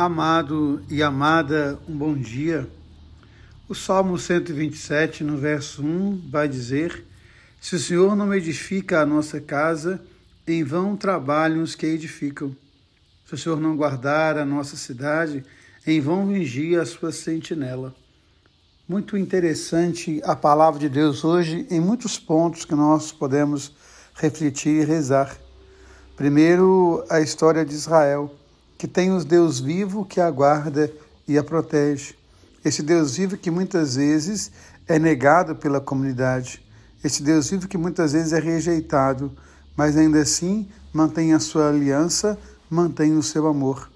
Amado e amada, um bom dia. O Salmo 127, no verso 1, vai dizer: Se o Senhor não edifica a nossa casa, em vão trabalham os que edificam. Se o Senhor não guardar a nossa cidade, em vão vigia a sua sentinela. Muito interessante a palavra de Deus hoje, em muitos pontos que nós podemos refletir e rezar. Primeiro, a história de Israel que tem os Deus vivo que a guarda e a protege. Esse Deus vivo que muitas vezes é negado pela comunidade. Esse Deus vivo que muitas vezes é rejeitado, mas ainda assim mantém a sua aliança, mantém o seu amor.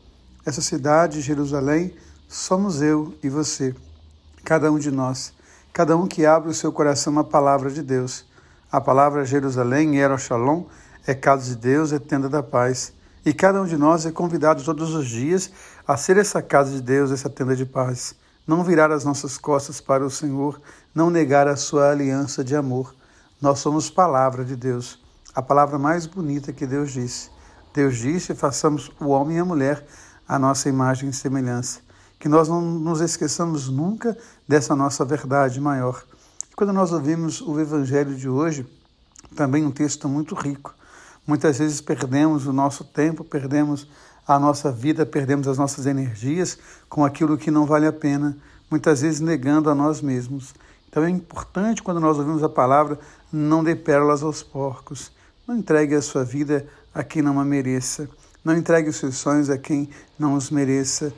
Essa cidade, Jerusalém, somos eu e você, cada um de nós, cada um que abre o seu coração à palavra de Deus. A palavra Jerusalém, Shalom, é casa de Deus, é tenda da paz. E cada um de nós é convidado todos os dias a ser essa casa de Deus, essa tenda de paz. Não virar as nossas costas para o Senhor, não negar a sua aliança de amor. Nós somos palavra de Deus, a palavra mais bonita que Deus disse. Deus disse: façamos o homem e a mulher a nossa imagem e semelhança. Que nós não nos esqueçamos nunca dessa nossa verdade maior. Quando nós ouvimos o Evangelho de hoje, também um texto muito rico, Muitas vezes perdemos o nosso tempo, perdemos a nossa vida, perdemos as nossas energias com aquilo que não vale a pena, muitas vezes negando a nós mesmos. Então é importante quando nós ouvimos a palavra, não dê pérolas aos porcos. Não entregue a sua vida a quem não a mereça. Não entregue os seus sonhos a quem não os mereça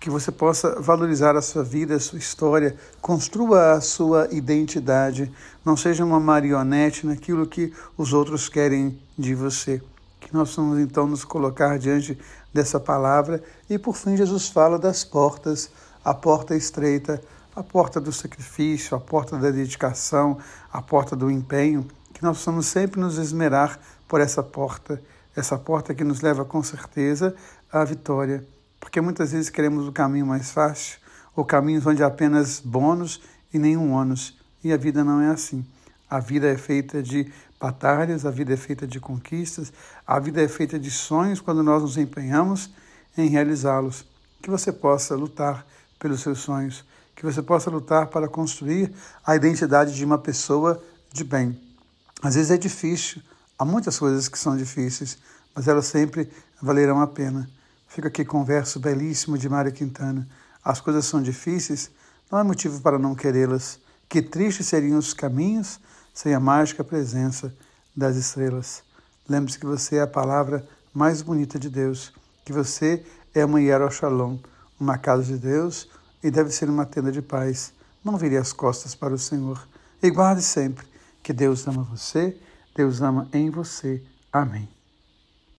que você possa valorizar a sua vida, a sua história, construa a sua identidade, não seja uma marionete naquilo que os outros querem de você. Que nós vamos então nos colocar diante dessa palavra. E por fim Jesus fala das portas, a porta estreita, a porta do sacrifício, a porta da dedicação, a porta do empenho, que nós possamos sempre nos esmerar por essa porta, essa porta que nos leva com certeza à vitória porque muitas vezes queremos o caminho mais fácil, ou caminhos onde há apenas bônus e nenhum ônus. E a vida não é assim. A vida é feita de batalhas, a vida é feita de conquistas, a vida é feita de sonhos quando nós nos empenhamos em realizá-los. Que você possa lutar pelos seus sonhos, que você possa lutar para construir a identidade de uma pessoa de bem. Às vezes é difícil, há muitas coisas que são difíceis, mas elas sempre valerão a pena. Fica aqui com um verso belíssimo de Mário Quintana. As coisas são difíceis, não há motivo para não querê-las. Que tristes seriam os caminhos sem a mágica presença das estrelas. Lembre-se que você é a palavra mais bonita de Deus, que você é uma Shalom, uma casa de Deus e deve ser uma tenda de paz. Não vire as costas para o Senhor. E guarde sempre que Deus ama você, Deus ama em você. Amém.